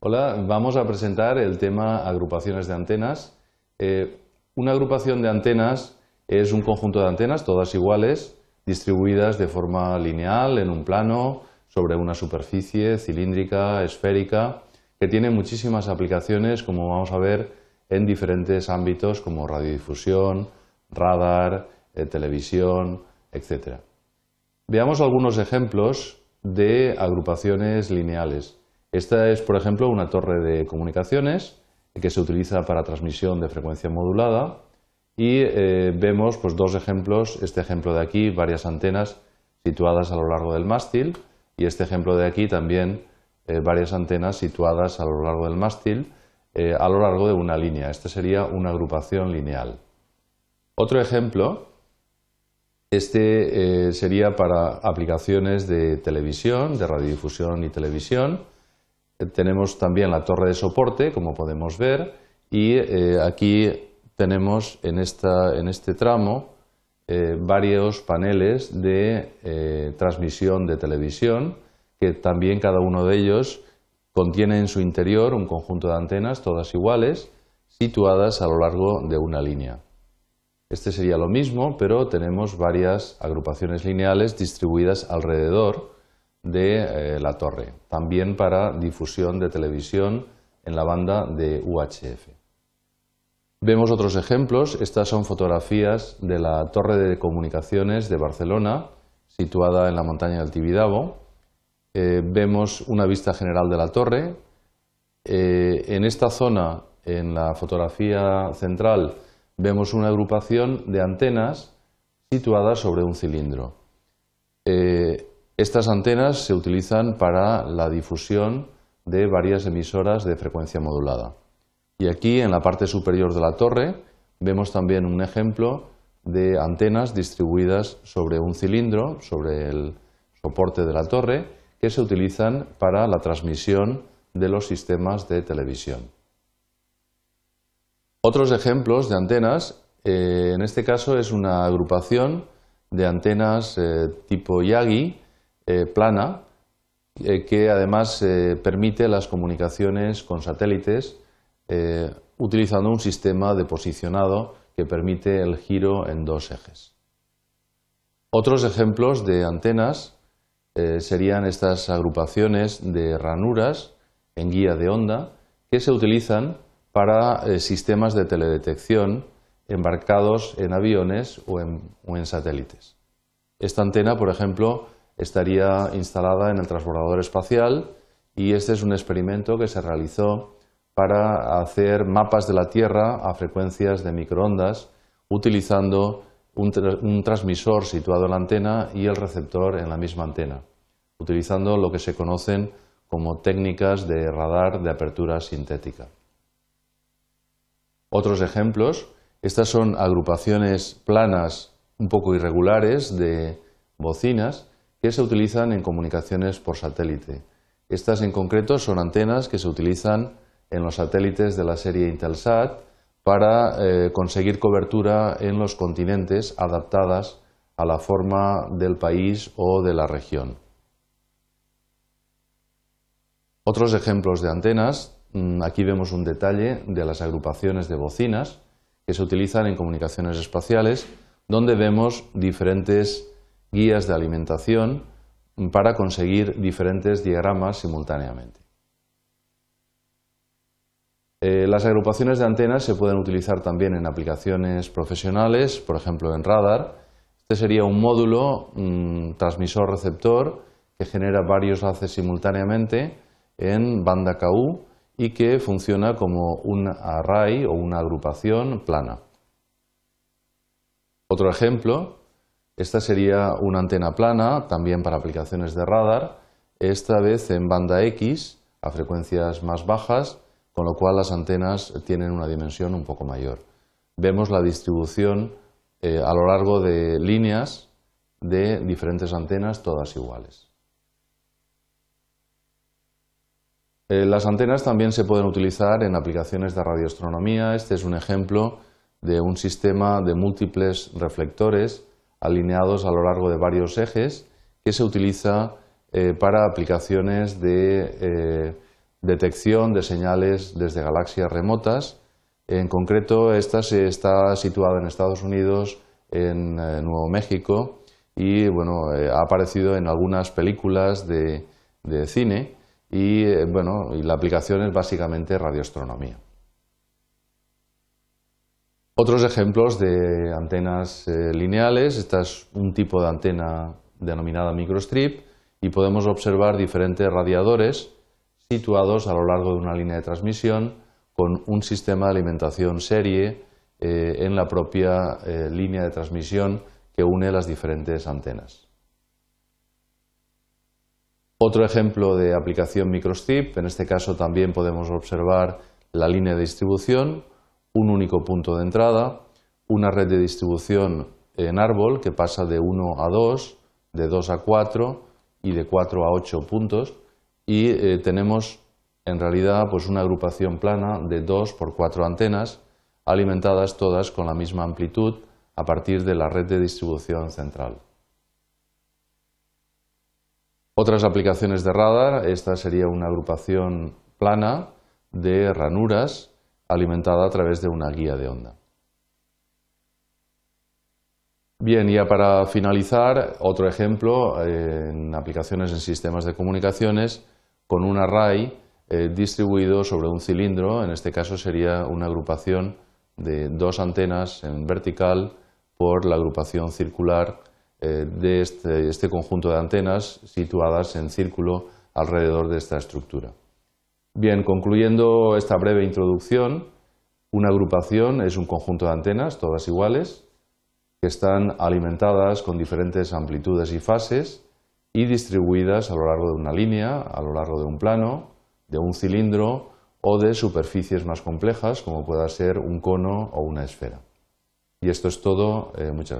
Hola, vamos a presentar el tema agrupaciones de antenas. Eh, una agrupación de antenas es un conjunto de antenas, todas iguales, distribuidas de forma lineal en un plano sobre una superficie cilíndrica, esférica, que tiene muchísimas aplicaciones, como vamos a ver, en diferentes ámbitos como radiodifusión, radar, eh, televisión, etc. Veamos algunos ejemplos de agrupaciones lineales. Esta es, por ejemplo, una torre de comunicaciones que se utiliza para transmisión de frecuencia modulada y eh, vemos pues, dos ejemplos, este ejemplo de aquí, varias antenas situadas a lo largo del mástil y este ejemplo de aquí también eh, varias antenas situadas a lo largo del mástil eh, a lo largo de una línea. Esta sería una agrupación lineal. Otro ejemplo, este sería para aplicaciones de televisión, de radiodifusión y televisión. Tenemos también la torre de soporte, como podemos ver, y aquí tenemos en, este tramo eh, varios paneles de eh, transmisión de televisión que también cada uno de ellos contiene en su interior un conjunto de antenas todas iguales situadas a lo largo de una línea. Este sería lo mismo, pero tenemos varias agrupaciones lineales distribuidas alrededor de eh, la torre, también para difusión de televisión en la banda de UHF. Vemos otros ejemplos. Estas son fotografías de la torre de comunicaciones de Barcelona, situada en la montaña del Tibidabo. Eh, vemos una vista general de la torre. Eh, en esta zona, en la fotografía central, vemos una agrupación de antenas situadas sobre un cilindro. Estas antenas se utilizan para la difusión de varias emisoras de frecuencia modulada. Y aquí en la parte superior de la torre vemos también un ejemplo de antenas distribuidas sobre un cilindro, sobre el soporte de la torre, que se utilizan para la transmisión de los sistemas de televisión. Otros ejemplos de antenas, eh, en este caso es una agrupación de antenas eh, tipo Yagi, eh, plana, que además permite las comunicaciones con satélites eh, utilizando un sistema de posicionado que permite el giro en dos ejes. Otros ejemplos de antenas eh, serían estas agrupaciones de ranuras en guía de onda que se utilizan para eh, sistemas de teledetección embarcados en aviones o en satélites. Esta antena, por ejemplo, estaría instalada en el transbordador espacial y este es un experimento que se realizó para hacer mapas de la Tierra a frecuencias de microondas utilizando un, transmisor situado en la antena y el receptor en la misma antena, utilizando lo que se conocen como técnicas de radar de apertura sintética. Otros ejemplos, estas son agrupaciones planas un poco irregulares de bocinas que se utilizan en comunicaciones por satélite. Estas en concreto son antenas que se utilizan en los satélites de la serie Intelsat para eh, conseguir cobertura en los continentes adaptadas a la forma del país o de la región. Otros ejemplos de antenas, mm, aquí vemos un detalle de las agrupaciones de bocinas que se utilizan en comunicaciones espaciales, donde vemos diferentes guías de alimentación para conseguir diferentes diagramas simultáneamente. Eh, las agrupaciones de antenas se pueden utilizar también en aplicaciones profesionales, por ejemplo en radar. Este sería un módulo transmisor-receptor que genera varios haces simultáneamente en banda KU y que funciona como un array o una agrupación plana. Otro ejemplo, esta sería una antena plana, también para aplicaciones de radar, esta vez en banda X, a frecuencias más bajas, con lo cual las antenas tienen una dimensión un poco mayor. Vemos la distribución eh, a lo largo de líneas de diferentes antenas, todas iguales. Eh, las antenas también se pueden utilizar en aplicaciones de radioastronomía. Este es un ejemplo de un sistema de múltiples reflectores alineados a lo largo de varios ejes que se utiliza eh, para aplicaciones de detección de señales desde galaxias remotas. En concreto, esta se está situada en Estados Unidos, en eh, Nuevo México y bueno, eh, ha aparecido en algunas películas de, cine y, eh, bueno, y la aplicación es básicamente radioastronomía. Otros ejemplos de antenas lineales, esta es un tipo de antena denominada microstrip y podemos observar diferentes radiadores situados a lo largo de una línea de transmisión con un sistema de alimentación serie eh, en la propia eh, línea de transmisión que une las diferentes antenas. Otro ejemplo de aplicación microstrip, en este caso también podemos observar la línea de distribución, un único punto de entrada, una red de distribución en árbol que pasa de 1 a 2, de 2 a 4 y de 4 a 8 puntos y eh, tenemos en realidad pues una agrupación plana de 2 por 4 antenas alimentadas todas con la misma amplitud a partir de la red de distribución central. Otras aplicaciones de radar, esta sería una agrupación plana de ranuras alimentada a través de una guía de onda. Bien, ya para finalizar, otro ejemplo eh, en aplicaciones en sistemas de comunicaciones con un array eh, distribuido sobre un cilindro, en este caso sería una agrupación de dos antenas en vertical por la agrupación circular eh, de este, este conjunto de antenas situadas en círculo alrededor de esta estructura. Bien, concluyendo esta breve introducción, una agrupación es un conjunto de antenas, todas iguales, que están alimentadas con diferentes amplitudes y fases y distribuidas a lo largo de una línea, a lo largo de un plano, de un cilindro o de superficies más complejas como pueda ser un cono o una esfera. Y esto es todo. Eh, muchas gracias.